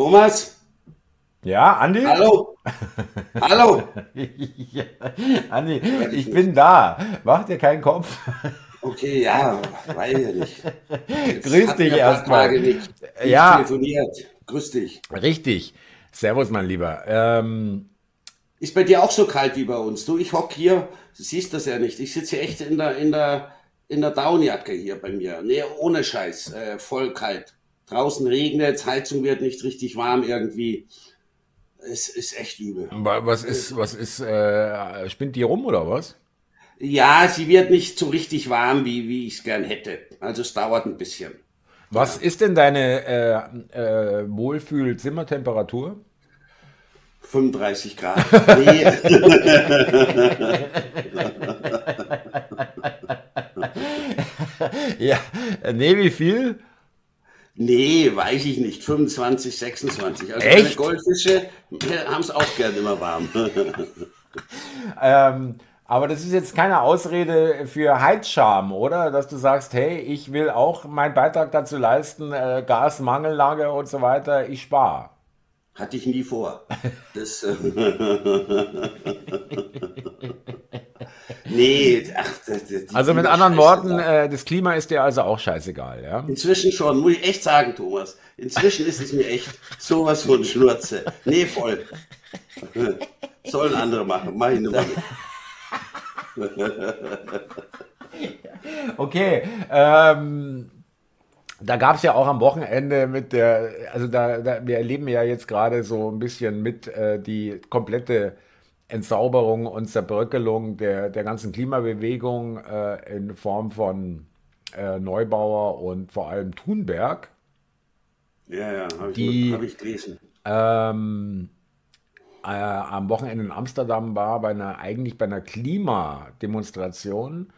Thomas? Ja, Andi? Hallo? Hallo? ja, Andi, ich bin da. Mach dir keinen Kopf. Okay, ja, weiß ich nicht. Jetzt Grüß dich erstmal. Ja. telefoniert. Grüß dich. Richtig. Servus, mein Lieber. Ähm, ist bei dir auch so kalt wie bei uns? Du, ich hock hier, du siehst das ja nicht. Ich sitze hier echt in der, in der, in der Downjacke hier bei mir. Nee, ohne Scheiß. Äh, voll kalt. Draußen regnet, Heizung wird nicht richtig warm irgendwie. Es ist echt übel. Was ist, was ist, äh, spinnt die rum oder was? Ja, sie wird nicht so richtig warm, wie, wie ich es gern hätte. Also es dauert ein bisschen. Was ja. ist denn deine äh, äh, Wohlfühl-Zimmertemperatur? 35 Grad. Nee. ja, nee, wie viel? Nee, weiß ich nicht. 25, 26. Also Echt? Goldfische haben es auch gerne immer warm. ähm, aber das ist jetzt keine Ausrede für Heizscham, oder? Dass du sagst, hey, ich will auch meinen Beitrag dazu leisten, äh, Gasmangellage und so weiter, ich spare. Hatte ich nie vor. Das, äh nee, ach, das, das, Also mit anderen Worten, äh, das Klima ist dir also auch scheißegal, ja? Inzwischen schon, muss ich echt sagen, Thomas. Inzwischen ist es mir echt sowas von Schnurze. Nee, voll. Sollen andere machen, mach ich nur okay, ähm, da gab es ja auch am Wochenende mit der, also da, da, wir erleben ja jetzt gerade so ein bisschen mit äh, die komplette Entsauberung und Zerbröckelung der, der ganzen Klimabewegung äh, in Form von äh, Neubauer und vor allem Thunberg. Ja, ja, habe ich, hab ich gelesen. Ähm, äh, am Wochenende in Amsterdam war, bei einer, eigentlich bei einer Klimademonstration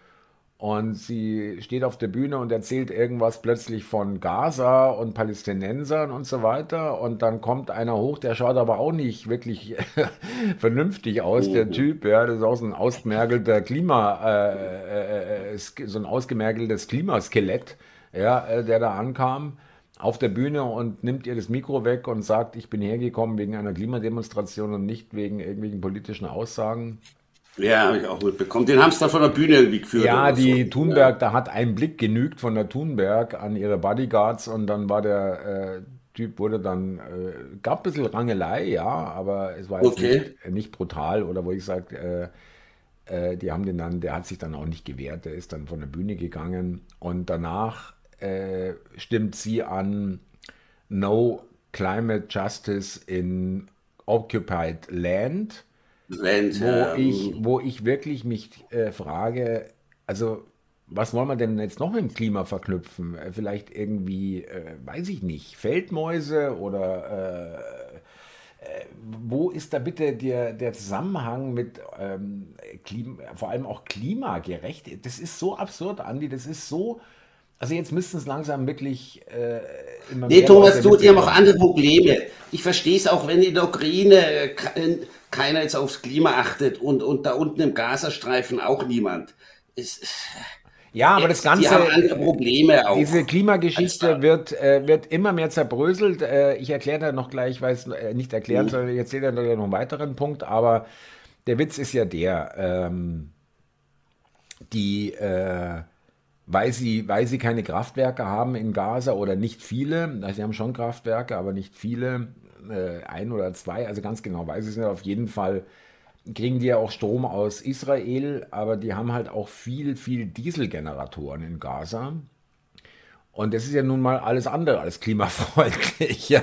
und sie steht auf der Bühne und erzählt irgendwas plötzlich von Gaza und Palästinensern und so weiter. Und dann kommt einer hoch, der schaut aber auch nicht wirklich vernünftig aus, der mhm. Typ. Ja, das ist auch so ein ausgemergelter Klima, äh, äh, äh so ein ausgemergeltes Klimaskelett, ja, äh, der da ankam auf der Bühne und nimmt ihr das Mikro weg und sagt, ich bin hergekommen wegen einer Klimademonstration und nicht wegen irgendwelchen politischen Aussagen. Ja, habe ich auch mitbekommen. Den haben es da von der Bühne irgendwie geführt. Ja, die so. Thunberg, ja. da hat ein Blick genügt von der Thunberg an ihre Bodyguards und dann war der äh, Typ, wurde dann, äh, gab ein bisschen Rangelei, ja, aber es war jetzt okay. nicht, äh, nicht, brutal oder wo ich sage, äh, äh, die haben den dann, der hat sich dann auch nicht gewehrt, der ist dann von der Bühne gegangen und danach äh, stimmt sie an No Climate Justice in Occupied Land Land, wo, ähm, ich, wo ich wirklich mich äh, frage, also was wollen wir denn jetzt noch mit dem Klima verknüpfen? Äh, vielleicht irgendwie, äh, weiß ich nicht, Feldmäuse oder äh, äh, wo ist da bitte der, der Zusammenhang mit ähm, Klima, vor allem auch klimagerecht? Das ist so absurd, Andi, das ist so. Also jetzt müssten es langsam wirklich äh, immer Nee, Thomas, du, die haben auch andere Probleme. Ich verstehe es auch, wenn in der Ukraine keiner jetzt aufs Klima achtet und, und da unten im Gazastreifen auch niemand. Es, ja, aber das Ganze, die haben andere Probleme auch. Diese Klimageschichte wird, äh, wird immer mehr zerbröselt. Äh, ich erkläre da noch gleich, weil es äh, nicht erklärt, mhm. sondern ich erzähle da noch einen weiteren Punkt. Aber der Witz ist ja der, ähm, die, äh, weil, sie, weil sie keine Kraftwerke haben in Gaza oder nicht viele, sie haben schon Kraftwerke, aber nicht viele, äh, ein oder zwei, also ganz genau weiß ich es nicht, auf jeden Fall kriegen die ja auch Strom aus Israel, aber die haben halt auch viel, viel Dieselgeneratoren in Gaza. Und das ist ja nun mal alles andere als klimafreundlich. Ja.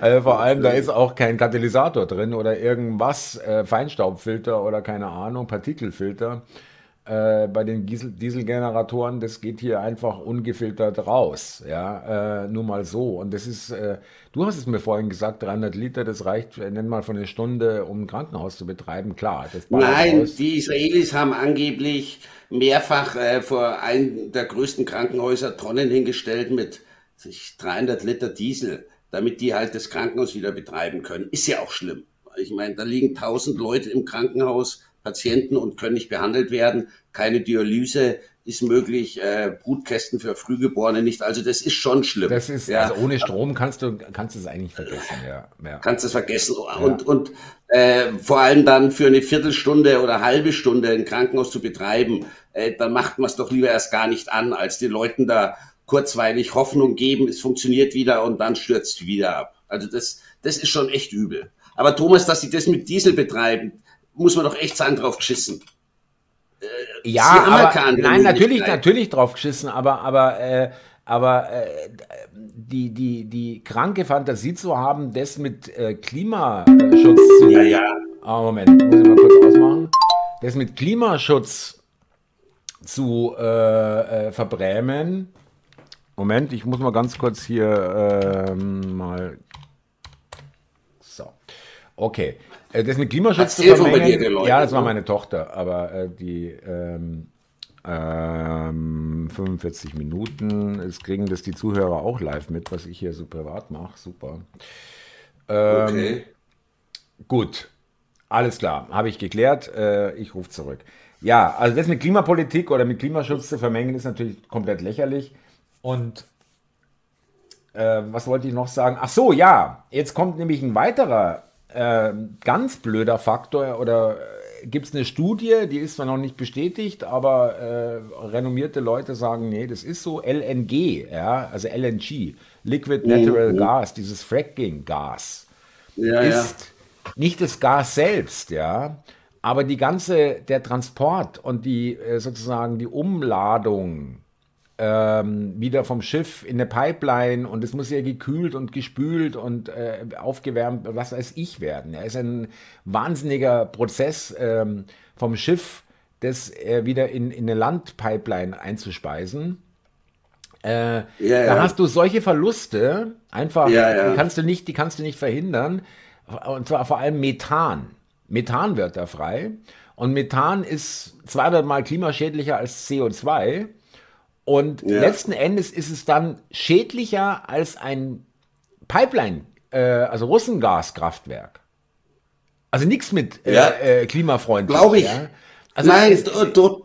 Also vor allem, da ist auch kein Katalysator drin oder irgendwas, äh, Feinstaubfilter oder keine Ahnung, Partikelfilter äh, bei den Diesel Dieselgeneratoren, das geht hier einfach ungefiltert raus. Ja, äh, nur mal so. Und das ist, äh, du hast es mir vorhin gesagt, 300 Liter, das reicht, äh, nenn mal von einer Stunde, um ein Krankenhaus zu betreiben. Klar. Nein, die Israelis haben angeblich mehrfach äh, vor einem der größten Krankenhäuser Tonnen hingestellt mit sich 300 Liter Diesel, damit die halt das Krankenhaus wieder betreiben können. Ist ja auch schlimm. Ich meine, da liegen 1000 Leute im Krankenhaus Patienten und können nicht behandelt werden, keine Dialyse, ist möglich, äh, Brutkästen für Frühgeborene nicht. Also das ist schon schlimm. Das ist, ja. also ohne Strom kannst du kannst es eigentlich vergessen, ja. ja. Kannst es vergessen. Und, ja. und äh, vor allem dann für eine Viertelstunde oder halbe Stunde ein Krankenhaus zu betreiben, äh, dann macht man es doch lieber erst gar nicht an, als den Leuten da kurzweilig Hoffnung geben, es funktioniert wieder und dann stürzt wieder ab. Also das, das ist schon echt übel. Aber Thomas, dass sie das mit Diesel betreiben, muss man doch echt sagen, drauf geschissen. Äh, ja, aber, nein, natürlich, natürlich drauf geschissen, aber, aber, äh, aber äh, die, die, die kranke Fantasie zu haben, das mit äh, Klimaschutz zu. Ja, ja. Oh, Moment, muss ich mal kurz ausmachen. Das mit Klimaschutz zu äh, äh, verbrämen. Moment, ich muss mal ganz kurz hier ähm, mal. So. Okay. Äh, das mit Klimaschutz zu vermengen, ja, das war meine Tochter, aber äh, die ähm, ähm, 45 Minuten, es kriegen das die Zuhörer auch live mit, was ich hier so privat mache, super. Ähm, okay. Gut, alles klar, habe ich geklärt, äh, ich rufe zurück. Ja, also das mit Klimapolitik oder mit Klimaschutz zu vermengen ist natürlich komplett lächerlich und äh, was wollte ich noch sagen? Ach so, ja, jetzt kommt nämlich ein weiterer äh, ganz blöder Faktor oder äh, gibt es eine Studie, die ist zwar noch nicht bestätigt, aber äh, renommierte Leute sagen, nee, das ist so. LNG, ja, also LNG, Liquid Natural mhm. Gas, dieses Fracking-Gas, ja, ist ja. nicht das Gas selbst, ja, aber die ganze, der Transport und die äh, sozusagen die Umladung ähm, wieder vom Schiff in eine Pipeline und es muss ja gekühlt und gespült und äh, aufgewärmt, was weiß ich werden. Ja, ist ein wahnsinniger Prozess ähm, vom Schiff, das äh, wieder in, in eine Landpipeline einzuspeisen. Äh, ja, ja. Da hast du solche Verluste, einfach, ja, Die kannst du nicht, die kannst du nicht verhindern. Und zwar vor allem Methan. Methan wird da frei. Und Methan ist 200 mal klimaschädlicher als CO2. Und ja. letzten Endes ist es dann schädlicher als ein Pipeline, äh, also Russengaskraftwerk. Also nichts mit äh, ja. äh, klimafreundlich. Glaube ich. Ja? Also Nein, du, du,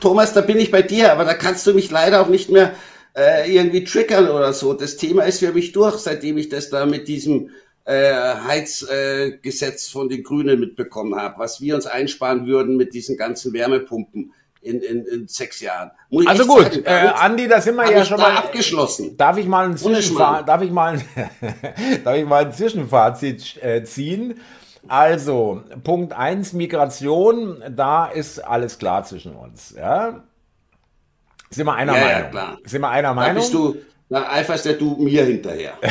Thomas, da bin ich bei dir, aber da kannst du mich leider auch nicht mehr äh, irgendwie triggern oder so. Das Thema ist für mich durch, seitdem ich das da mit diesem äh, Heizgesetz äh, von den Grünen mitbekommen habe, was wir uns einsparen würden mit diesen ganzen Wärmepumpen in, in, in sechs Jahren. also gut, sagen, äh, Andi, da sind wir ja schon mal abgeschlossen. Darf ich mal ein, Zwischenfa darf ich mal, darf ich mal ein Zwischenfazit äh, ziehen? Also, Punkt 1, Migration, da ist alles klar zwischen uns. Ja? Sind wir einer ja, Meinung? Ja, klar. Sind wir einer Meinung? Da bist du, da eiferst ja du mir hinterher.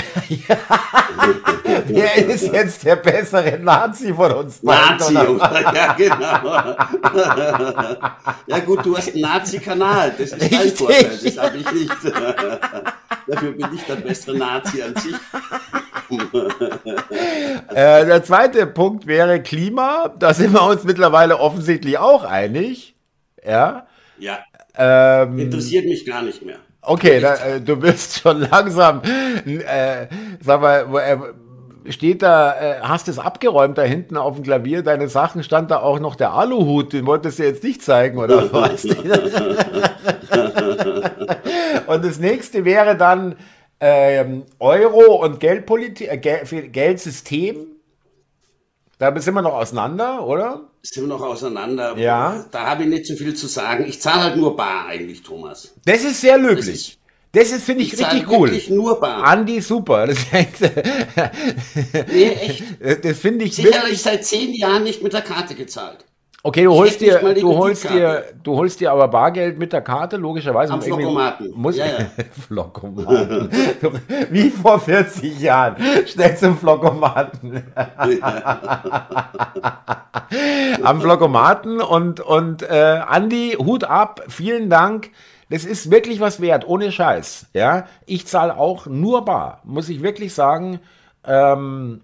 Wer ist jetzt der bessere Nazi von uns beiden? Nazi, ja genau. ja gut, du hast einen Nazi-Kanal, das ist dein Vorteil, das habe ich nicht. Dafür bin ich der bessere Nazi an sich. äh, der zweite Punkt wäre Klima. Da sind wir uns mittlerweile offensichtlich auch einig. Ja. Ja. Ähm, Interessiert mich gar nicht mehr. Okay, da, äh, du bist schon langsam. Äh, sag mal, äh, steht da, äh, hast es abgeräumt da hinten auf dem Klavier, deine Sachen, stand da auch noch der Aluhut, den wolltest du jetzt nicht zeigen, oder was? und das nächste wäre dann ähm, Euro und Geldpolitik, äh, Geld, Geldsystem. Da sind wir noch auseinander, oder? Sind noch auseinander. Ja. Da habe ich nicht so viel zu sagen. Ich zahle halt nur bar eigentlich, Thomas. Das ist sehr löblich. Das ist, finde ich, ich richtig cool. Wirklich nur bar. Andi, super. Das, nee, echt. Das finde ich Sicherlich seit zehn Jahren nicht mit der Karte gezahlt. Okay, du holst dir, du holst dir, du holst dir aber Bargeld mit der Karte, logischerweise. Am Flockomaten. Muss ja, ja. Flockomaten. Wie vor 40 Jahren. Schnell zum Flockomaten. Am Flockomaten und, und äh, Andi, Hut ab, vielen Dank. Das ist wirklich was wert, ohne Scheiß. Ja, ich zahle auch nur bar, muss ich wirklich sagen. Ähm,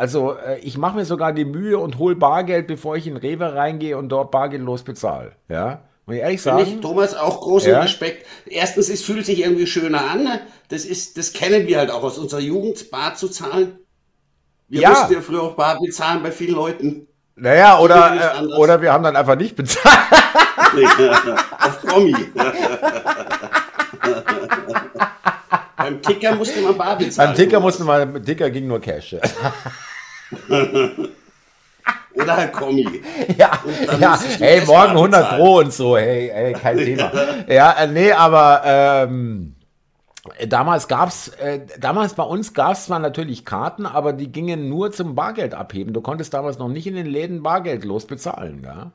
also äh, ich mache mir sogar die Mühe und hole Bargeld, bevor ich in Rewe reingehe und dort bargeldlos bezahle. Ja, muss ich ehrlich sagen. Ich, Thomas, auch großen ja? Respekt. Erstens, es fühlt sich irgendwie schöner an. Ne? Das ist, das kennen wir halt auch aus unserer Jugend, Bar zu zahlen. Wir ja. mussten ja früher auch Bar bezahlen bei vielen Leuten. Naja, oder, äh, oder wir haben dann einfach nicht bezahlt. Kommi. Beim Ticker musste man bar bezahlen. Beim Ticker musste man, Ticker ging nur Cash. Oder halt Kommi. Ja, ja hey, morgen 100 Pro und so, hey, hey kein Thema. ja, äh, nee, aber ähm, damals gab's, äh, damals bei uns gab es zwar natürlich Karten, aber die gingen nur zum Bargeld abheben. Du konntest damals noch nicht in den Läden bargeldlos bezahlen, ja?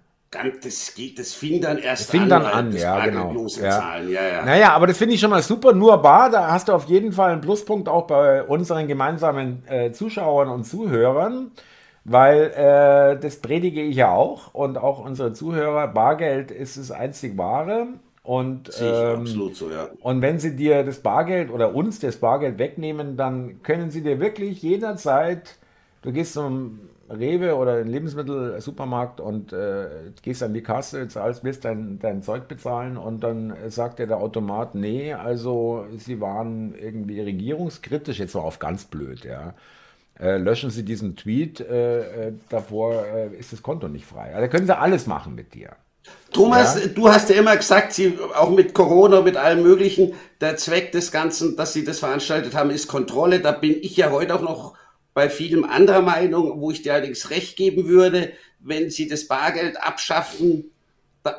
Das, geht, das fing dann erst das fing an. dann an, ja, genau. Ja. Ja, ja. Naja, aber das finde ich schon mal super. Nur bar, da hast du auf jeden Fall einen Pluspunkt auch bei unseren gemeinsamen äh, Zuschauern und Zuhörern, weil äh, das predige ich ja auch und auch unsere Zuhörer. Bargeld ist das einzig wahre. Und, ähm, absolut so, ja. und wenn sie dir das Bargeld oder uns das Bargeld wegnehmen, dann können sie dir wirklich jederzeit, du gehst zum Rewe oder den Lebensmittelsupermarkt und äh, gehst an die Kasse, zahlst, willst dein, dein Zeug bezahlen und dann sagt dir der Automat, nee, also sie waren irgendwie regierungskritisch, jetzt mal auf ganz blöd, ja. Äh, löschen Sie diesen Tweet, äh, äh davor äh, ist das Konto nicht frei. Also da können sie alles machen mit dir. Thomas, ja? du hast ja immer gesagt, Sie, auch mit Corona, mit allem Möglichen, der Zweck des Ganzen, dass Sie das veranstaltet haben, ist Kontrolle. Da bin ich ja heute auch noch bei vielem anderer Meinung, wo ich dir allerdings recht geben würde, wenn Sie das Bargeld abschaffen,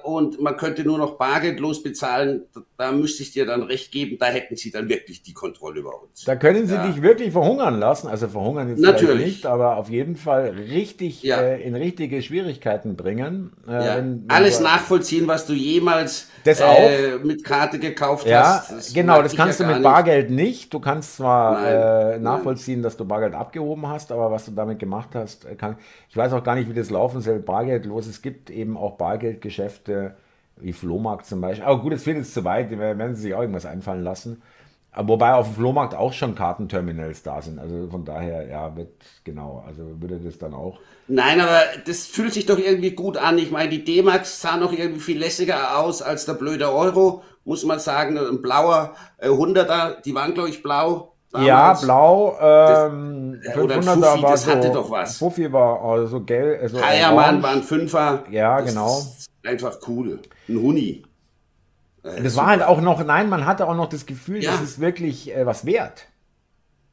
und man könnte nur noch bargeldlos bezahlen, da müsste ich dir dann recht geben, da hätten sie dann wirklich die Kontrolle über uns. Da können sie ja. dich wirklich verhungern lassen, also verhungern jetzt Natürlich. nicht, aber auf jeden Fall richtig ja. äh, in richtige Schwierigkeiten bringen. Äh, ja. wenn, wenn Alles nachvollziehen, was du jemals äh, mit Karte gekauft ja, hast. Das genau, das kannst du mit Bargeld nicht. nicht. Du kannst zwar nein, äh, nachvollziehen, nein. dass du Bargeld abgehoben hast, aber was du damit gemacht hast, äh, kann, ich weiß auch gar nicht, wie das laufen soll, bargeldlos. Es gibt eben auch Bargeldgeschäfte Geschäfte wie Flohmarkt zum Beispiel. Aber gut, es wird jetzt zu weit, werden sich auch irgendwas einfallen lassen. Wobei auf dem Flohmarkt auch schon Kartenterminals da sind. Also von daher, ja, wird genau, also würde das dann auch. Nein, aber das fühlt sich doch irgendwie gut an. Ich meine, die D-Max sah noch irgendwie viel lässiger aus als der blöde Euro, muss man sagen. Ein blauer äh, 100er, die waren, glaube ich, blau. Damals. Ja, blau. Ähm, das, 500er Fuffi, war das so, hatte doch was. Fuffi war also gelb. Also Heiermann war ein Fünfer. Ja, das genau. einfach cool. Ein Huni. Das super. war halt auch noch, nein, man hatte auch noch das Gefühl, ja. das ist wirklich äh, was wert.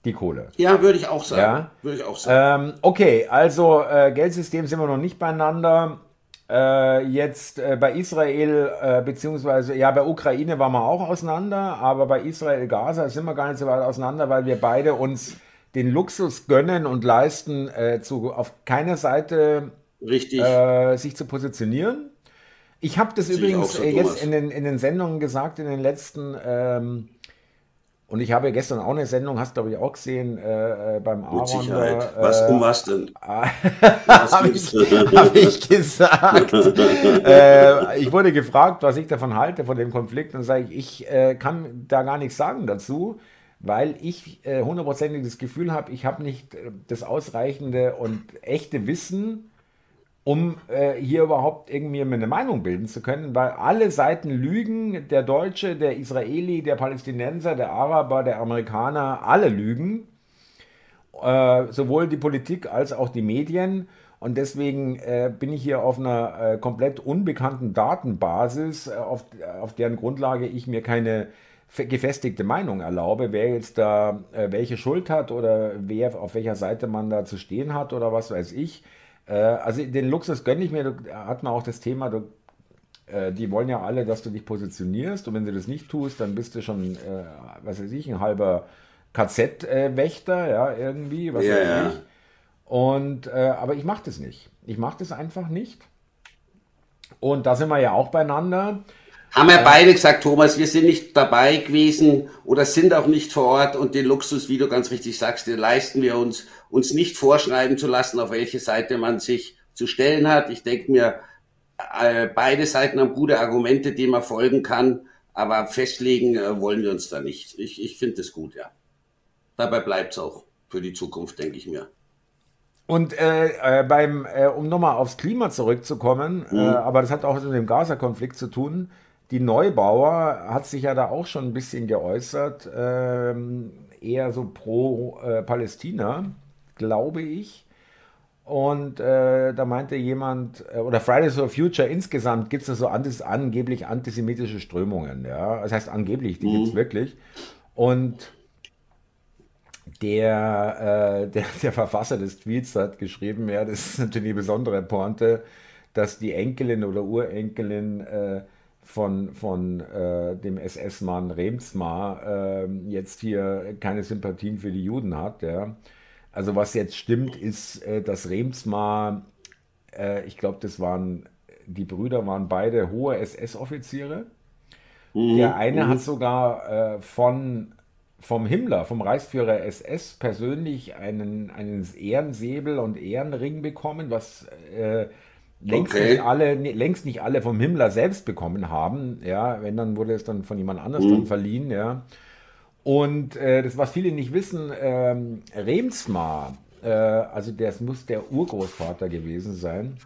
Die Kohle. Ja, würde ich auch sagen. Ja? Würde ich auch sagen. Ähm, okay, also äh, Geldsystem sind wir noch nicht beieinander. Äh, jetzt äh, bei Israel, äh, beziehungsweise, ja, bei Ukraine waren wir auch auseinander, aber bei Israel, Gaza sind wir gar nicht so weit auseinander, weil wir beide uns den Luxus gönnen und leisten, äh, zu, auf keiner Seite Richtig. Sich zu positionieren. Ich habe das Sehe übrigens so, jetzt in den, in den Sendungen gesagt, in den letzten ähm, und ich habe gestern auch eine Sendung, hast glaube ich auch gesehen, äh, äh beim Aaron. Mit Sicherheit. Da, was, um was denn? habe ich, hab ich gesagt. äh, ich wurde gefragt, was ich davon halte, von dem Konflikt. Und sage ich, ich äh, kann da gar nichts sagen dazu, weil ich äh, hundertprozentig das Gefühl habe, ich habe nicht äh, das ausreichende und echte Wissen, um äh, hier überhaupt irgendwie eine Meinung bilden zu können, weil alle Seiten lügen, der Deutsche, der Israeli, der Palästinenser, der Araber, der Amerikaner, alle lügen, äh, sowohl die Politik als auch die Medien. Und deswegen äh, bin ich hier auf einer äh, komplett unbekannten Datenbasis, äh, auf, auf deren Grundlage ich mir keine gefestigte Meinung erlaube, wer jetzt da äh, welche Schuld hat oder wer auf welcher Seite man da zu stehen hat oder was weiß ich. Äh, also den Luxus gönne ich mir, da hat man auch das Thema, du, äh, die wollen ja alle, dass du dich positionierst und wenn du das nicht tust, dann bist du schon, äh, was weiß ich, ein halber KZ-Wächter, ja, irgendwie, was ja, weiß ja. ich. Und, äh, aber ich mache das nicht. Ich mache das einfach nicht. Und da sind wir ja auch beieinander. Haben wir beide gesagt, Thomas, wir sind nicht dabei gewesen oder sind auch nicht vor Ort und den Luxus, wie du ganz richtig sagst, den leisten wir uns uns nicht vorschreiben zu lassen, auf welche Seite man sich zu stellen hat. Ich denke mir, äh, beide Seiten haben gute Argumente, denen man folgen kann, aber festlegen äh, wollen wir uns da nicht. Ich, ich finde es gut, ja. Dabei bleibt es auch für die Zukunft, denke ich mir. Und äh, äh, beim, äh, um nochmal aufs Klima zurückzukommen, mhm. aber das hat auch mit dem Gaza-Konflikt zu tun. Die Neubauer hat sich ja da auch schon ein bisschen geäußert, ähm, eher so pro äh, Palästina glaube ich. Und äh, da meinte jemand, äh, oder Fridays for Future insgesamt gibt es da so antis, angeblich antisemitische Strömungen. Ja? Das heißt angeblich, die mhm. gibt es wirklich. Und der, äh, der, der Verfasser des Tweets hat geschrieben, ja, das ist natürlich eine besondere Pointe, dass die Enkelin oder Urenkelin äh, von, von äh, dem SS-Mann Remsmar äh, jetzt hier keine Sympathien für die Juden hat. Ja. Also was jetzt stimmt, ist, äh, dass Remsmar, äh, ich glaube, das waren, die Brüder waren beide hohe SS-Offiziere. Mhm. Der eine mhm. hat sogar von vom Himmler, vom Reichsführer SS persönlich einen, einen Ehrensäbel und Ehrenring bekommen, was äh, längst, okay. nicht alle, längst nicht alle vom Himmler selbst bekommen haben. Ja, wenn, dann wurde es dann von jemand anders mhm. dann verliehen. Ja. Und äh, das, was viele nicht wissen, ähm, Remsmar, äh, also das muss der Urgroßvater gewesen sein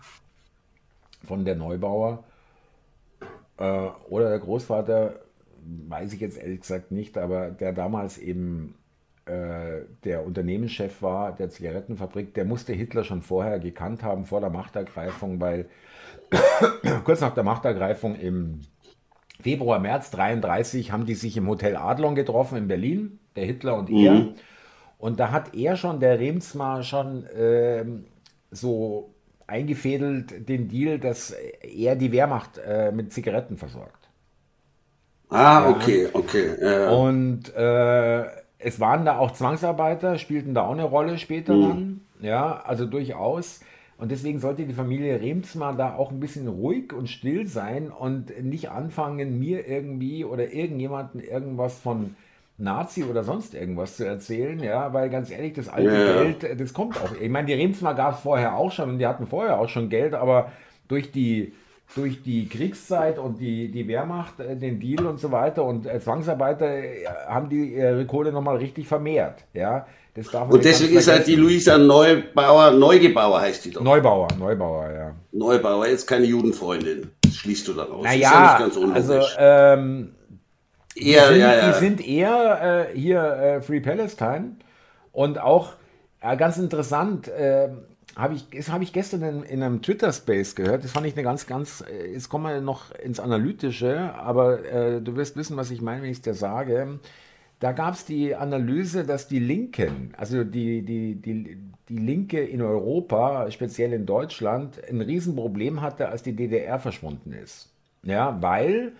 von der Neubauer. Äh, oder der Großvater weiß ich jetzt ehrlich gesagt nicht, aber der damals eben der Unternehmenschef war der Zigarettenfabrik, der musste Hitler schon vorher gekannt haben, vor der Machtergreifung, weil kurz nach der Machtergreifung im Februar, März 33 haben die sich im Hotel Adlon getroffen in Berlin, der Hitler und er. Mhm. Und da hat er schon, der Remsmar, schon äh, so eingefädelt den Deal, dass er die Wehrmacht äh, mit Zigaretten versorgt. Ah, ja. okay, okay. Ja. Und äh, es waren da auch Zwangsarbeiter, spielten da auch eine Rolle später mhm. dann. Ja, also durchaus. Und deswegen sollte die Familie Remsmar da auch ein bisschen ruhig und still sein und nicht anfangen, mir irgendwie oder irgendjemanden irgendwas von Nazi oder sonst irgendwas zu erzählen, ja, weil ganz ehrlich, das alte ja. Geld, das kommt auch. Ich meine, die Remsmar gab es vorher auch schon und die hatten vorher auch schon Geld, aber durch die durch die Kriegszeit und die, die Wehrmacht, äh, den Deal und so weiter und äh, Zwangsarbeiter äh, haben die ihre Kohle nochmal richtig vermehrt. Ja, und deswegen ist halt die Luisa Neubauer, Neugebauer heißt die doch. Neubauer, Neubauer, ja. Neubauer, jetzt keine Judenfreundin. Das schließt du daraus. Naja, ja also ähm, die, eher, sind, ja, ja. die sind eher äh, hier äh, Free Palestine und auch äh, ganz interessant, ähm, habe ich, das habe ich gestern in, in einem Twitter-Space gehört. Das fand ich eine ganz, ganz, äh, jetzt kommen wir noch ins Analytische, aber äh, du wirst wissen, was ich meine, wenn ich es dir sage. Da gab es die Analyse, dass die Linken, also die, die, die, die Linke in Europa, speziell in Deutschland, ein Riesenproblem hatte, als die DDR verschwunden ist. Ja, weil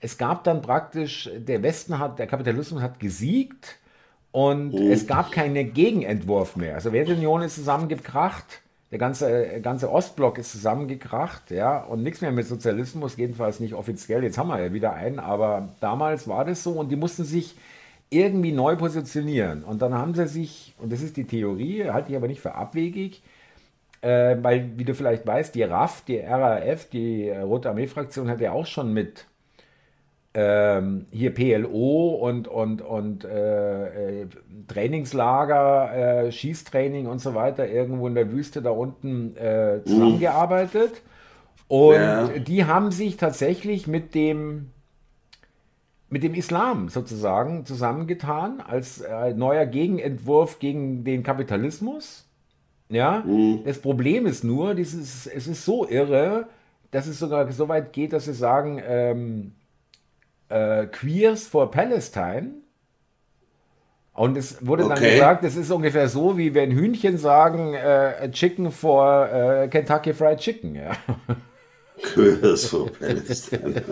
es gab dann praktisch, der Westen hat, der Kapitalismus hat gesiegt und mhm. es gab keinen Gegenentwurf mehr. Also Sowjetunion ist zusammengekracht, der ganze, ganze Ostblock ist zusammengekracht, ja, und nichts mehr mit Sozialismus, jedenfalls nicht offiziell. Jetzt haben wir ja wieder einen, aber damals war das so und die mussten sich irgendwie neu positionieren. Und dann haben sie sich, und das ist die Theorie, halte ich aber nicht für abwegig, äh, weil, wie du vielleicht weißt, die RAF, die RAF, die Rote Armee-Fraktion hat ja auch schon mit ähm, hier PLO und, und, und äh, äh, Trainingslager, äh, Schießtraining und so weiter irgendwo in der Wüste da unten äh, zusammengearbeitet. Und ja. die haben sich tatsächlich mit dem, mit dem Islam sozusagen zusammengetan als äh, neuer Gegenentwurf gegen den Kapitalismus. Ja, mhm. das Problem ist nur, dieses, es ist so irre, dass es sogar so weit geht, dass sie sagen, ähm, äh, Queers for Palestine. Und es wurde okay. dann gesagt, es ist ungefähr so, wie wenn Hühnchen sagen, äh, Chicken for äh, Kentucky Fried Chicken. Ja. Queers for Palestine.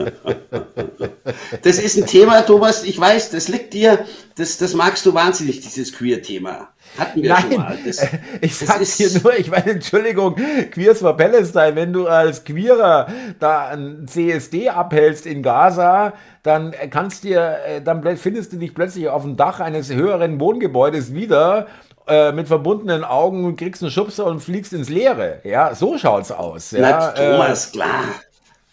das ist ein Thema, Thomas, ich weiß, das liegt dir, das, das magst du wahnsinnig, dieses Queer-Thema. Hatten wir Nein, schon mal. Das, ich sag dir nur, ich meine, Entschuldigung, Queers for Palestine, wenn du als Queerer da ein CSD abhältst in Gaza, dann kannst dir, äh, dann findest du dich plötzlich auf dem Dach eines höheren Wohngebäudes wieder äh, mit verbundenen Augen und kriegst einen Schubser und fliegst ins Leere. Ja, so schaut's aus. Ja, Na, Thomas, äh, klar,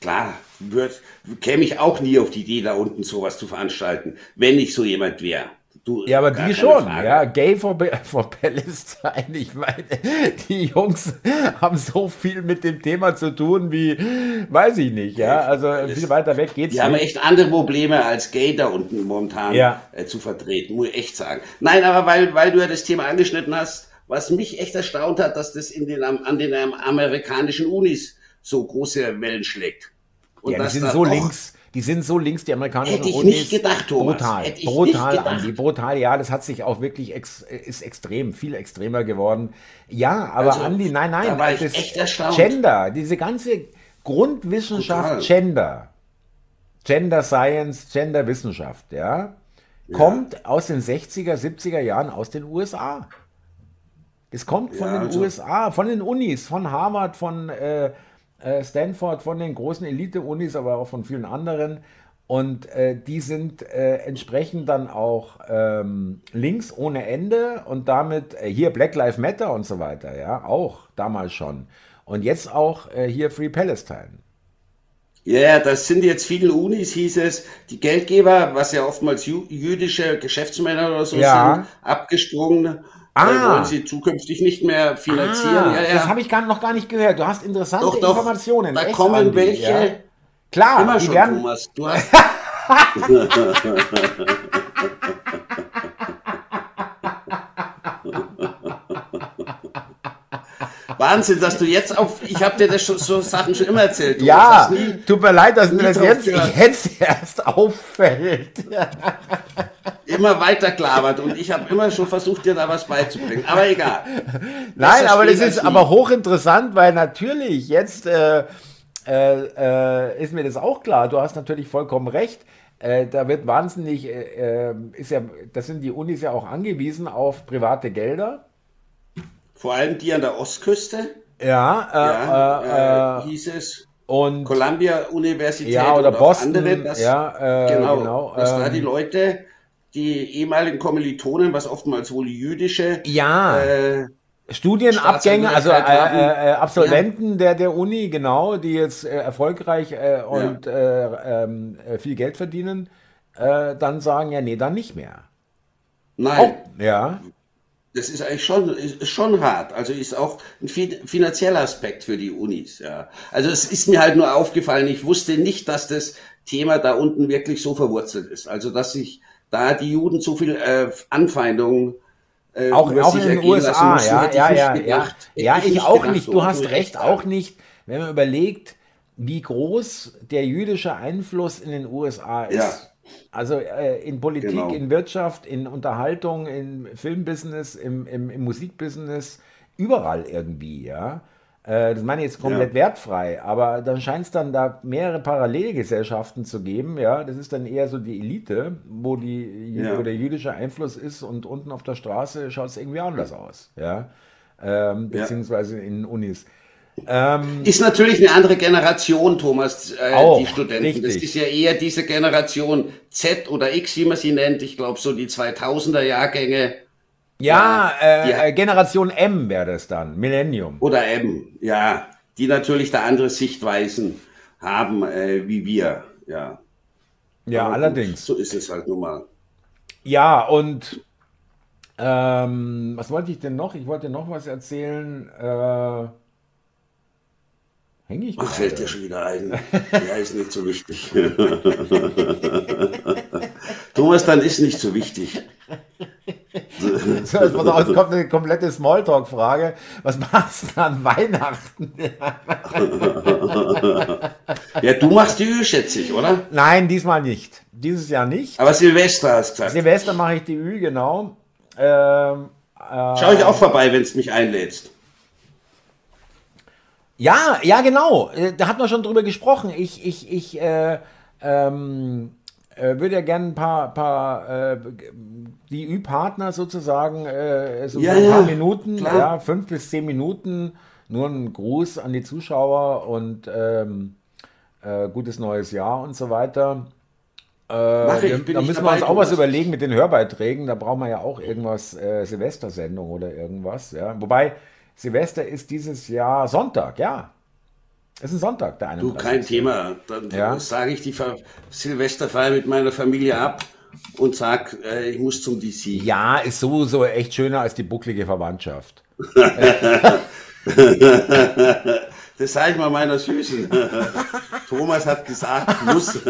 klar. Wird, käme ich auch nie auf die Idee, da unten sowas zu veranstalten, wenn ich so jemand wäre. Du, ja, aber die schon. Frage. Ja, Gay for, for Palestine. Ich meine, die Jungs haben so viel mit dem Thema zu tun wie, weiß ich nicht. Ja, also viel weiter weg geht's die nicht. Die haben echt andere Probleme als Gay da unten momentan ja. äh, zu vertreten, muss ich echt sagen. Nein, aber weil, weil du ja das Thema angeschnitten hast, was mich echt erstaunt hat, dass das in den, an den amerikanischen Unis so große Wellen schlägt. Und ja, die sind so links, die sind so links, die amerikanischen Hätte ich Unis. nicht gedacht, Thomas. Brutal, brutal, Andi, brutal. Ja, das hat sich auch wirklich, ex, ist extrem, viel extremer geworden. Ja, aber also, Andi, nein, nein, da war ich echt erstaunt. Gender, diese ganze Grundwissenschaft brutal. Gender, Gender Science, Gender Wissenschaft, ja, ja, kommt aus den 60er, 70er Jahren aus den USA. Es kommt von ja, den also, USA, von den Unis, von Harvard, von äh, Stanford, von den großen Elite-Unis, aber auch von vielen anderen. Und äh, die sind äh, entsprechend dann auch ähm, links ohne Ende und damit äh, hier Black Lives Matter und so weiter, ja, auch damals schon. Und jetzt auch äh, hier Free Palestine. Ja, yeah, das sind jetzt viele Unis, hieß es, die Geldgeber, was ja oftmals jü jüdische Geschäftsmänner oder so ja. sind, abgesprungen. Ah. wollen sie zukünftig nicht mehr finanzieren. Ah, ja, ja. Das habe ich gar, noch gar nicht gehört. Du hast interessante doch, doch, Informationen. Da Echt, kommen welche. Ja? Klar, immer schon, werden... Thomas. Du hast. Wahnsinn, dass du jetzt auf. Ich habe dir das schon, so Sachen schon immer erzählt. ja, tut mir leid, dass mir das jetzt, ich jetzt erst auffällt. immer weiter klavert und ich habe immer schon versucht, dir da was beizubringen. Aber egal. Nein, das aber das ist aber hochinteressant, weil natürlich jetzt äh, äh, äh, ist mir das auch klar. Du hast natürlich vollkommen recht. Äh, da wird wahnsinnig, äh, äh, ist ja, das sind die Unis ja auch angewiesen auf private Gelder. Vor allem die an der Ostküste. Ja, ja hieß es. Und Columbia Universität ja, oder, oder Boston, andere, dass, ja, genau, genau, dass ähm, da die Leute die ehemaligen Kommilitonen, was oftmals wohl jüdische ja. Äh, Studienabgänge, also äh, äh, Absolventen ja. der, der Uni, genau, die jetzt äh, erfolgreich äh, und ja. Äh, ähm, viel Geld verdienen, dann sagen, ja, nee, dann nicht mehr. Nein. Oh, ja. Das ist eigentlich schon, ist schon hart. Also ist auch ein finanzieller Aspekt für die Unis. Ja. Also es ist mir halt nur aufgefallen, ich wusste nicht, dass das Thema da unten wirklich so verwurzelt ist. Also dass sich da die Juden so viel äh, Anfeindungen äh, auch, auch in den USA, müssen, ja, ja, ja, ja. Ja, ich, auch gedacht, nicht. Du hast recht, recht auch nicht, wenn man überlegt, wie groß der jüdische Einfluss in den USA ist. Ja. Also äh, in Politik, genau. in Wirtschaft, in Unterhaltung, im Filmbusiness, im, im, im Musikbusiness, überall irgendwie, ja. Äh, das meine ich jetzt komplett ja. wertfrei, aber dann scheint es dann da mehrere Parallelgesellschaften zu geben, ja. Das ist dann eher so die Elite, wo, die, ja. der jüdische Einfluss ist und unten auf der Straße schaut es irgendwie anders aus, ja. Ähm, beziehungsweise in Unis. Ähm, ist natürlich eine andere Generation, Thomas, äh, auch, die Studenten. Richtig. Das ist ja eher diese Generation Z oder X, wie man sie nennt. Ich glaube, so die 2000er Jahrgänge ja, äh, ja. Äh, Generation M wäre das dann, Millennium. Oder M, ja, die natürlich da andere Sichtweisen haben äh, wie wir, ja. Ja, Aber allerdings. so ist es halt nun mal. Ja, und ähm, was wollte ich denn noch? Ich wollte noch was erzählen. Äh, Hänge ich Ach, fällt dir schon wieder ein. ja, ist nicht so wichtig. Thomas, dann ist nicht so wichtig. So, jetzt pass kommt eine komplette Smalltalk-Frage. Was machst du an Weihnachten? ja, du machst die Ü, schätze ich, oder? Nein, diesmal nicht. Dieses Jahr nicht. Aber Silvester hast du gesagt. Silvester mache ich die Ü, genau. Ähm, äh, Schau ich auch vorbei, wenn es mich einlädst. Ja, ja, genau. Äh, da hat man schon drüber gesprochen. Ich, ich, ich äh, ähm, äh, würde ja gerne ein paar, paar äh, die Ü-Partner sozusagen, äh, so ja, ein paar ja, Minuten, klar. ja, fünf bis zehn Minuten, nur ein Gruß an die Zuschauer und ähm, äh, gutes neues Jahr und so weiter. Äh, wir, da müssen wir uns auch was überlegen mit den Hörbeiträgen. Da brauchen wir ja auch irgendwas, äh, Silvestersendung oder irgendwas. Ja. Wobei, Silvester ist dieses Jahr Sonntag, ja. Es ist ein Sonntag, der 31. Du, kein Thema. Dann ja? sage ich die Silvesterfeier mit meiner Familie ab und sag, äh, ich muss zum DC. Ja, ist sowieso echt schöner als die bucklige Verwandtschaft. das sage ich mal meiner Süßen. Thomas hat gesagt, muss.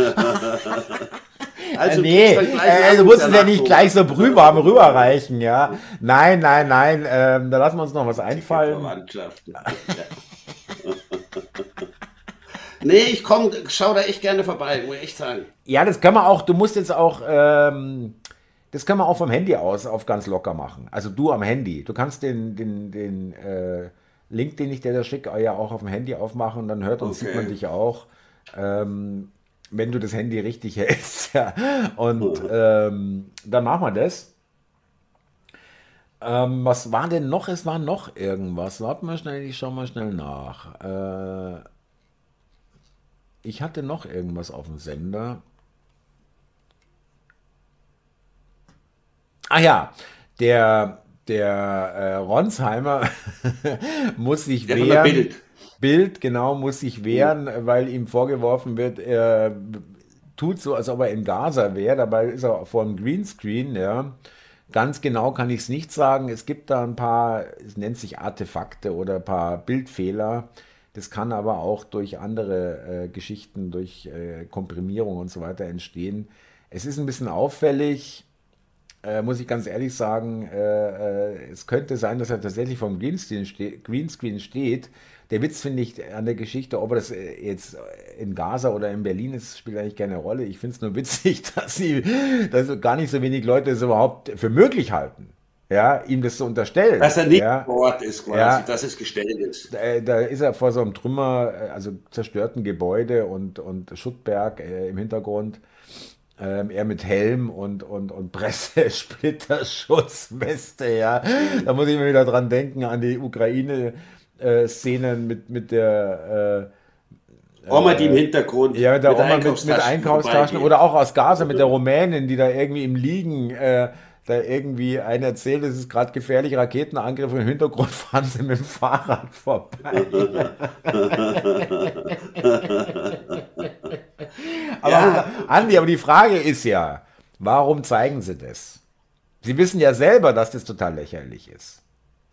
Also nee, äh, du musst es ja nicht gleich so brühwarm rüberreichen, ja. Nein, nein, nein, ähm, da lassen wir uns noch was einfallen. Nee, ich komm, schau da echt gerne vorbei, muss ich echt sagen. Ja, das können wir auch, du musst jetzt auch, ähm, das können wir auch vom Handy aus auf ganz locker machen. Also du am Handy. Du kannst den, den, den äh, Link, den ich dir da schicke, ja auch auf dem Handy aufmachen und dann hört und okay. sieht man dich auch. Ähm, wenn du das Handy richtig hältst. Ja. Und ähm, dann machen wir das. Ähm, was war denn noch? Es war noch irgendwas. Warten wir schnell, ich schau mal schnell nach. Äh, ich hatte noch irgendwas auf dem Sender. Ah ja, der, der äh, Ronsheimer muss sich der wehren. Bild. Bild, genau, muss sich wehren, mhm. weil ihm vorgeworfen wird, er tut so, als ob er in Gaza wäre. Dabei ist er vor dem Greenscreen, ja. Ganz genau kann ich es nicht sagen. Es gibt da ein paar, es nennt sich Artefakte oder ein paar Bildfehler. Das kann aber auch durch andere äh, Geschichten, durch äh, Komprimierung und so weiter entstehen. Es ist ein bisschen auffällig äh, muss ich ganz ehrlich sagen, äh, äh, es könnte sein, dass er tatsächlich vom Greenscreen, ste Greenscreen steht. Der Witz finde ich an der Geschichte, ob er das äh, jetzt in Gaza oder in Berlin ist, spielt eigentlich keine Rolle. Ich finde es nur witzig, dass, sie, dass gar nicht so wenig Leute es überhaupt für möglich halten ja, ihm das zu unterstellen. Dass er nicht ja, vor Ort ist, quasi, ja, dass es gestellt ist. Da, da, ist er vor so einem Trümmer, also zerstörten Gebäude und, und Schuttberg äh, im Hintergrund. Ähm, er mit Helm und, und, und Pressesplitterschutzweste, ja. Da muss ich mir wieder dran denken an die Ukraine-Szenen mit, mit der äh, Oma, die im Hintergrund. Ja, mit der mit Oma mit, mit Einkaufstaschen oder auch aus Gaza mit der Rumänin, die da irgendwie im Liegen äh, da irgendwie einer erzählt, es ist gerade gefährlich, Raketenangriff im Hintergrund fahren sie mit dem Fahrrad vorbei. aber ja. Andi, aber die Frage ist ja, warum zeigen sie das? Sie wissen ja selber, dass das total lächerlich ist.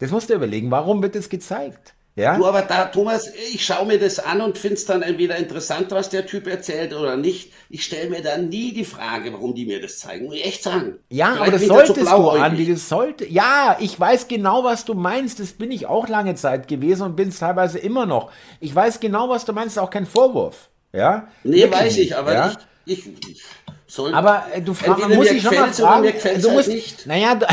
Das musst du überlegen, warum wird das gezeigt? Ja? Du, aber da, Thomas, ich schaue mir das an und finde es dann entweder interessant, was der Typ erzählt oder nicht. Ich stelle mir dann nie die Frage, warum die mir das zeigen. Muss ich echt sagen. Ja, Vielleicht aber das solltest du, Andi, das sollte. Ja, ich weiß genau, was du meinst. Das bin ich auch lange Zeit gewesen und bin es teilweise immer noch. Ich weiß genau, was du meinst, ist auch kein Vorwurf. Ja? Nee, Wirklich weiß ich, aber ja? ich, ich soll. Aber äh, du fragst, muss ich schon mal fragen, du musst, halt nicht. Naja,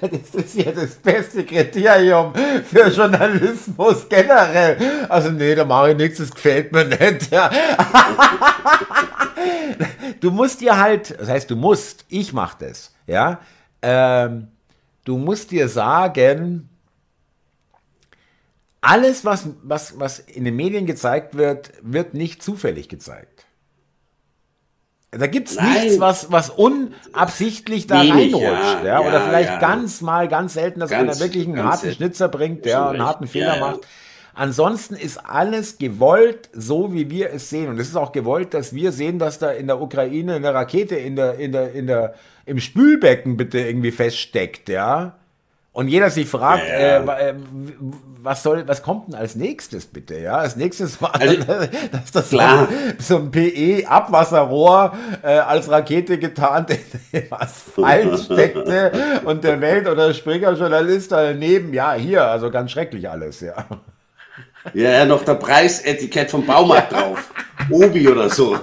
Das ist ja das beste Kriterium für Journalismus generell. Also nee, da mache ich nichts, das gefällt mir nicht. Ja. Du musst dir halt, das heißt, du musst, ich mache das, ja. Ähm, du musst dir sagen, alles, was, was, was in den Medien gezeigt wird, wird nicht zufällig gezeigt. Da gibt es nichts, was, was unabsichtlich da Wenig, reinrutscht. Ja, ja, oder vielleicht ja. ganz mal, ganz selten, dass ganz, einer wirklich einen harten Schnitzer bringt, der einen harten Fehler macht. Ansonsten ist alles gewollt, so wie wir es sehen. Und es ist auch gewollt, dass wir sehen, dass da in der Ukraine eine Rakete in der, in der, in der, im Spülbecken bitte irgendwie feststeckt, ja. Und jeder sich fragt, ja, ja. Äh, äh, was soll, was kommt denn als nächstes bitte? Ja, als nächstes war, also, dass das klar. so ein PE-Abwasserrohr äh, als Rakete getarnt in Asphalt steckte und der Welt- oder Springer-Journalist daneben, ja, hier, also ganz schrecklich alles, ja. Ja, noch der Preisetikett vom Baumarkt drauf. Obi oder so.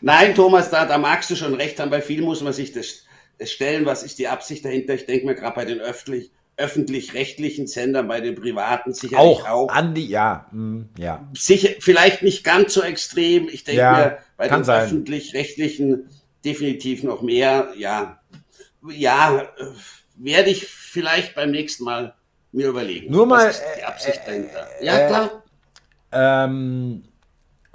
Nein, Thomas, da, da magst du schon recht haben, bei viel muss man sich das stellen, was ist die Absicht dahinter. Ich denke mir gerade bei den öffentlich, öffentlich-rechtlichen Sendern, bei den privaten sicherlich auch. Auch, Andi, ja, mm, ja. Sicher, vielleicht nicht ganz so extrem. Ich denke ja, mir, bei den öffentlich-rechtlichen definitiv noch mehr. Ja, ja, äh, werde ich vielleicht beim nächsten Mal mir überlegen. Nur mal, die Absicht äh, dahinter. Ja, äh, klar. Ähm,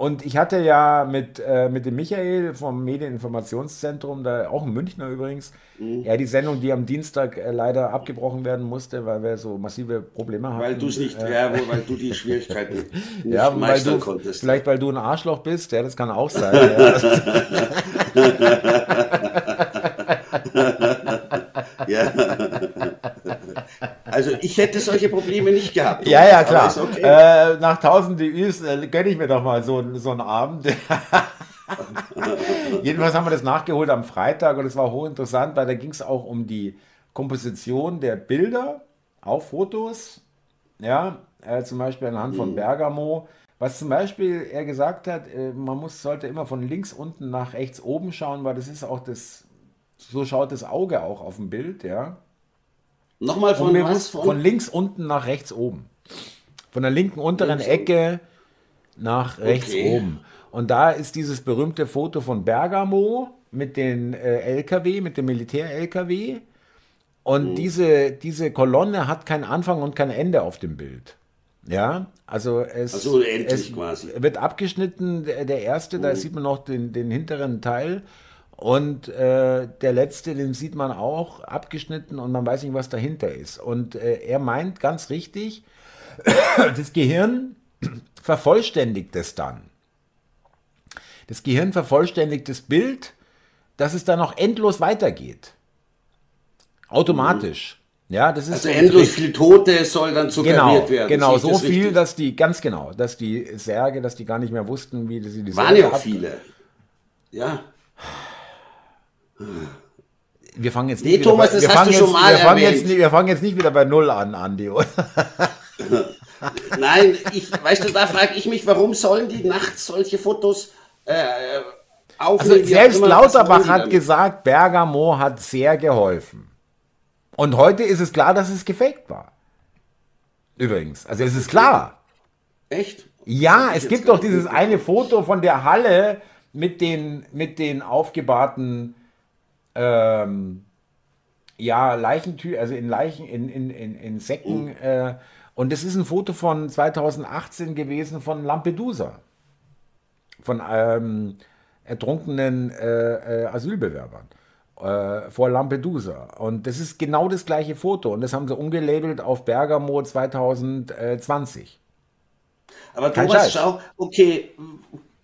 und ich hatte ja mit, äh, mit dem Michael vom Medieninformationszentrum, da auch ein Münchner übrigens, mhm. ja, die Sendung, die am Dienstag äh, leider abgebrochen werden musste, weil wir so massive Probleme hatten. Weil du es nicht, äh, ja, weil du die Schwierigkeiten nicht ja, meistern du, konntest. Vielleicht weil du ein Arschloch bist, ja, das kann auch sein. ja. ja. Also ich hätte solche Probleme nicht gehabt. Ja, ja, klar. Okay. Äh, nach 1000 DÜs äh, gönne ich mir doch mal so, so einen Abend. Jedenfalls haben wir das nachgeholt am Freitag und es war hochinteressant, weil da ging es auch um die Komposition der Bilder, auch Fotos. Ja, äh, zum Beispiel anhand von mhm. Bergamo. Was zum Beispiel er gesagt hat, äh, man muss, sollte immer von links unten nach rechts oben schauen, weil das ist auch das, so schaut das Auge auch auf dem Bild, ja. Nochmal von, was, von? von links unten nach rechts oben. Von der linken unteren links Ecke nach rechts okay. oben. Und da ist dieses berühmte Foto von Bergamo mit den äh, LKW, mit dem Militär-LKW. Und mhm. diese, diese Kolonne hat keinen Anfang und kein Ende auf dem Bild. Ja, also es, also es wird abgeschnitten, der erste, mhm. da sieht man noch den, den hinteren Teil und äh, der letzte, den sieht man auch abgeschnitten und man weiß nicht, was dahinter ist. Und äh, er meint ganz richtig, das Gehirn vervollständigt es dann. Das Gehirn vervollständigt das Bild, dass es dann noch endlos weitergeht. Automatisch. Mhm. Ja, das ist also so endlos viel Tote soll dann suggeriert genau, werden. Genau, so viel, richtig? dass die, ganz genau, dass die Särge, dass die gar nicht mehr wussten, wie sie die Waren ja auch viele. Ja. Wir fangen jetzt nicht nee, Thomas, bei, das hast du schon mal wir fangen, jetzt, wir fangen jetzt nicht wieder bei Null an, Andi, oder? Nein, ich, weißt du, da frage ich mich, warum sollen die nachts solche Fotos äh, aufnehmen? Also selbst Lauterbach hat gesagt, Bergamo hat sehr geholfen. Und heute ist es klar, dass es gefaked war. Übrigens, also es ist klar. Echt? Ja, es gibt doch dieses eine Foto von der Halle mit den, mit den aufgebahrten ähm, ja, Leichentür, also in Leichen, in, in, in, in Säcken. Mhm. Äh, und das ist ein Foto von 2018 gewesen von Lampedusa. Von ähm, ertrunkenen äh, äh, Asylbewerbern äh, vor Lampedusa. Und das ist genau das gleiche Foto. Und das haben sie umgelabelt auf Bergamo 2020. Aber Kein Thomas, Scheiß. schau, okay,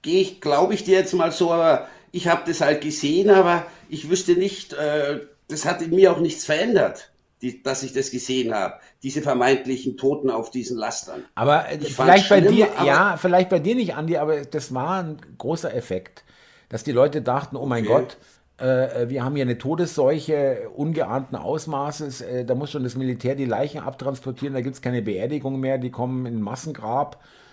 gehe ich, glaube ich dir jetzt mal so, aber ich habe das halt gesehen, aber ich wüsste nicht, äh, das hat in mir auch nichts verändert, die, dass ich das gesehen habe, diese vermeintlichen Toten auf diesen Lastern. Aber ich vielleicht bei dir, ja, vielleicht bei dir nicht, Andi, aber das war ein großer Effekt, dass die Leute dachten, oh mein okay. Gott, äh, wir haben hier eine Todesseuche ungeahnten Ausmaßes, äh, da muss schon das Militär die Leichen abtransportieren, da gibt es keine Beerdigung mehr, die kommen in Massengrab äh,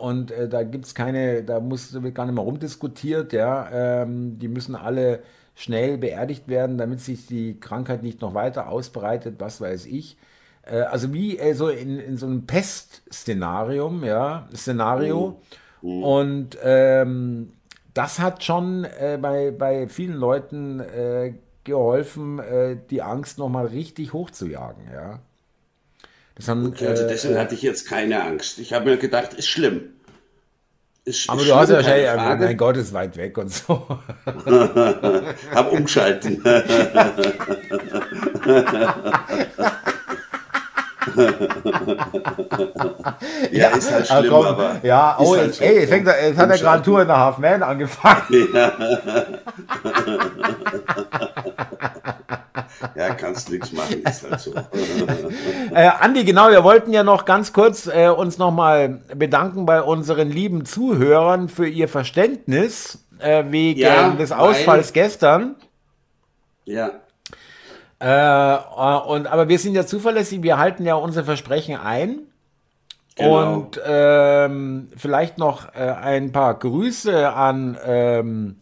und äh, da gibt es keine, da muss, wird gar nicht mehr rumdiskutiert, ja. Ähm, die müssen alle schnell beerdigt werden, damit sich die Krankheit nicht noch weiter ausbreitet, was weiß ich. Äh, also wie äh, so in, in so einem Pest-Szenarium, ja, Szenario. Mhm. Mhm. Und ähm, das hat schon äh, bei, bei vielen Leuten äh, geholfen, äh, die Angst nochmal richtig hochzujagen, ja. Das haben, okay, also deswegen äh, hatte ich jetzt keine Angst. Ich habe mir gedacht, ist schlimm. Ist, aber ist du hast ja wahrscheinlich, Frage. mein Gott, ist weit weg und so. Hab umschalten. ja, ist halt schlimm, aber. aber ja, oh, halt ey, jetzt, fängt, jetzt hat er gerade Tour in der Half Man angefangen. Ja. ja, kannst nichts machen, ist halt so. äh, Andi, genau, wir wollten ja noch ganz kurz äh, uns nochmal bedanken bei unseren lieben Zuhörern für ihr Verständnis äh, wegen ja, des Ausfalls weil, gestern. Ja. Äh, äh, und, aber wir sind ja zuverlässig, wir halten ja unsere Versprechen ein. Genau. Und ähm, vielleicht noch äh, ein paar Grüße an ähm,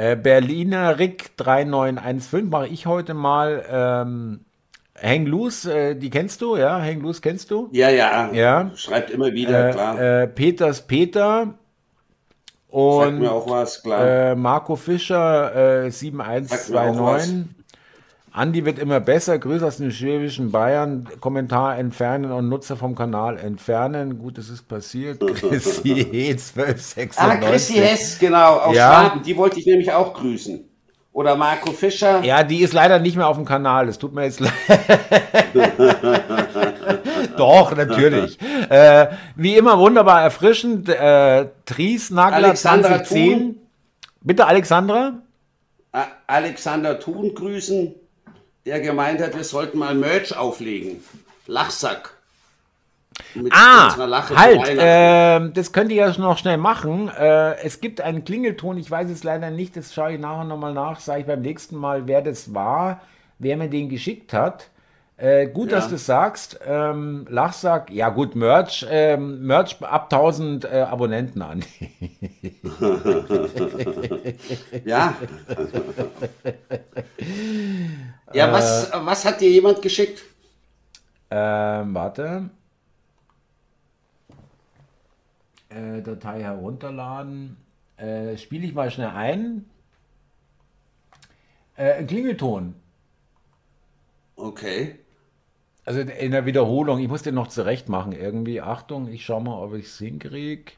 äh, Berliner Rick 3915 mache ich heute mal. Ähm, Hang Loose, äh, die kennst du, ja? Hang Loose kennst du? Ja, ja. ja. Schreibt immer wieder, äh, klar. Äh, Peters Peter. Und Sagt mir auch was, klar. Äh, Marco Fischer, 7129. Andi wird immer besser. Grüße aus den schwäbischen Bayern. Kommentar entfernen und Nutzer vom Kanal entfernen. Gut, es ist passiert. Chrissy Hess 1296. Ah, Chrissy Hess, genau, aus ja. Schwaben. Die wollte ich nämlich auch grüßen. Oder Marco Fischer. Ja, die ist leider nicht mehr auf dem Kanal. Das tut mir jetzt leid. Doch, natürlich. Äh, wie immer wunderbar erfrischend. Äh, Tries Nagler 2010. Bitte, Alexandra. Alexander Thun grüßen der gemeint hat, wir sollten mal Merch auflegen. Lachsack. Mit ah, halt, äh, das könnt ihr ja noch schnell machen. Äh, es gibt einen Klingelton, ich weiß es leider nicht, das schaue ich nachher nochmal nach, sage ich beim nächsten Mal, wer das war, wer mir den geschickt hat. Äh, gut, ja. dass du sagst. Ähm, Lachsack, ja gut, Merch, ähm, Merch ab 1000 äh, Abonnenten an. ja. ja, was, was hat dir jemand geschickt? Ähm, warte. Äh, Datei herunterladen. Äh, Spiele ich mal schnell ein. Äh, ein Klingelton. Okay. Also in der Wiederholung, ich muss den noch zurecht machen irgendwie. Achtung, ich schau mal, ob ich es hinkriege.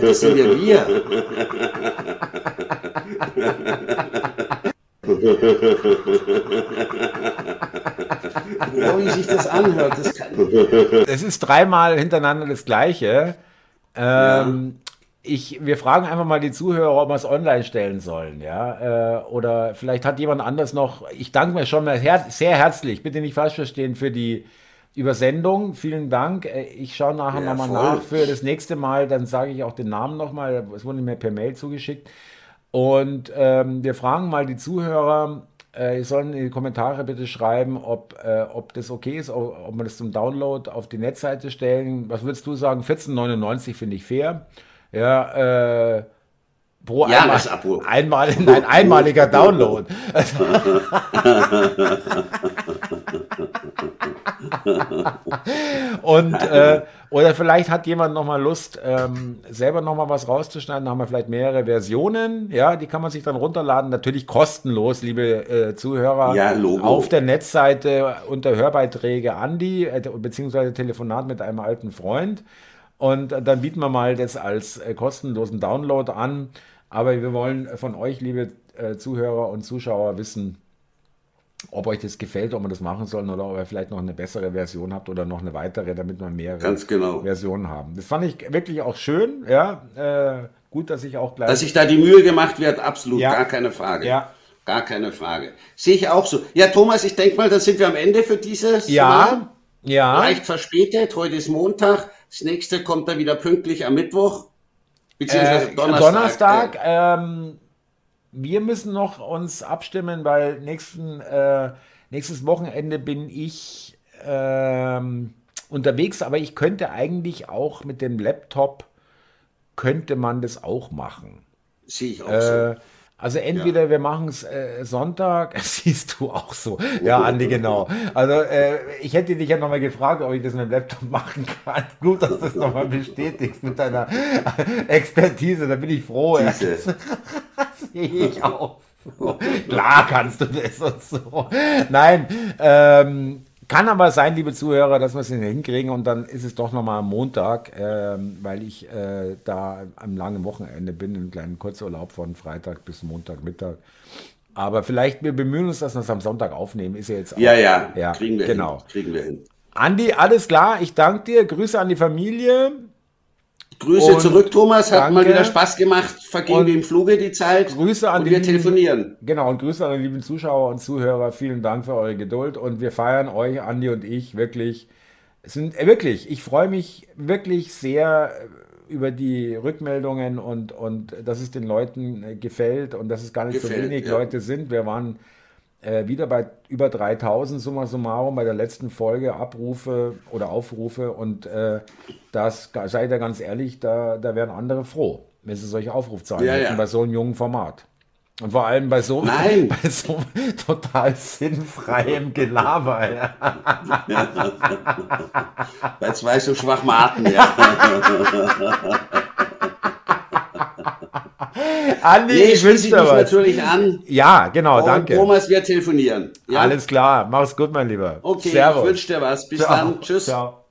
Das sind ja wir. oh, wie sich das anhört. Das, kann... das ist dreimal hintereinander das Gleiche. Ähm, ja ich, wir fragen einfach mal die Zuhörer, ob wir es online stellen sollen, ja. Äh, oder vielleicht hat jemand anders noch. Ich danke mir schon mal her sehr herzlich, bitte nicht falsch verstehen, für die Übersendung. Vielen Dank. Äh, ich schaue nachher ja, nochmal nach für das nächste Mal, dann sage ich auch den Namen nochmal. Es wurde mir per Mail zugeschickt. Und ähm, wir fragen mal die Zuhörer, äh, sollen in die Kommentare bitte schreiben, ob, äh, ob das okay ist, ob, ob wir das zum Download auf die Netzseite stellen. Was würdest du sagen? 14,99 finde ich fair. Ja, äh, pro einmal, einmal, ein einmaliger Download. Und äh, oder vielleicht hat jemand noch mal Lust, ähm, selber noch mal was rauszuschneiden. Da haben wir vielleicht mehrere Versionen. Ja, die kann man sich dann runterladen. Natürlich kostenlos, liebe äh, Zuhörer. Ja, auf der Netzseite unter Hörbeiträge Andi, äh, beziehungsweise Telefonat mit einem alten Freund. Und dann bieten wir mal das als äh, kostenlosen Download an. Aber wir wollen von euch, liebe äh, Zuhörer und Zuschauer, wissen, ob euch das gefällt, ob wir das machen sollen oder ob ihr vielleicht noch eine bessere Version habt oder noch eine weitere, damit wir mehrere genau. Versionen haben. Das fand ich wirklich auch schön. Ja, äh, gut, dass ich auch gleich. Dass sich da die Mühe gemacht wird, absolut, ja. gar keine Frage. Ja. Gar keine Frage. Sehe ich auch so. Ja, Thomas, ich denke mal, da sind wir am Ende für dieses ja. Mal. Ja. Leicht verspätet. Heute ist Montag. Das nächste kommt dann wieder pünktlich am Mittwoch, beziehungsweise äh, Donnerstag. Donnerstag ähm, wir müssen noch uns abstimmen, weil nächsten, äh, nächstes Wochenende bin ich ähm, unterwegs, aber ich könnte eigentlich auch mit dem Laptop, könnte man das auch machen. Sehe ich auch äh, so. Also entweder ja. wir machen es äh, Sonntag, siehst du auch so. Ja, Andi, genau. Also äh, ich hätte dich ja nochmal gefragt, ob ich das mit dem Laptop machen kann. Gut, dass du das nochmal bestätigst mit deiner Expertise, da bin ich froh. Ja. Sehe ich auch. So. Klar kannst du das und so. Nein, ähm, kann aber sein, liebe Zuhörer, dass wir es hinkriegen und dann ist es doch nochmal am Montag, ähm, weil ich äh, da am langen Wochenende bin, einen kleinen Kurzurlaub von Freitag bis Montagmittag. Aber vielleicht, wir bemühen uns, dass wir es am Sonntag aufnehmen, ist ja jetzt auch. Ja, ja, ja kriegen wir genau. hin. Kriegen wir hin. Andi, alles klar, ich danke dir, Grüße an die Familie. Grüße und zurück, Thomas. Hat danke. mal wieder Spaß gemacht. Verging wie im Fluge die Zeit. Grüße an und die wir telefonieren. Genau, und Grüße an die lieben Zuschauer und Zuhörer. Vielen Dank für eure Geduld. Und wir feiern euch, Andi und ich, wirklich. Es sind äh, wirklich, ich freue mich wirklich sehr äh, über die Rückmeldungen und, und dass es den Leuten äh, gefällt und dass es gar nicht gefällt, so wenig ja. Leute sind. Wir waren äh, wieder bei über 3000 summa summarum bei der letzten Folge Abrufe oder Aufrufe und äh, das, seid ihr ganz ehrlich, da, da wären andere froh, wenn sie solche Aufrufzahlen ja, hätten ja. bei so einem jungen Format. Und vor allem bei so, Nein. bei so total sinnfreiem Gelaber. Ja. bei zwei so Schwachmaten, ja. Andi, nee, ich wünsche dir natürlich an. Ja, genau, Und danke. Thomas, wir telefonieren. Ja? Alles klar, mach's gut, mein Lieber. Okay, Servus. ich wünsche dir was. Bis Ciao. dann. Tschüss. Ciao.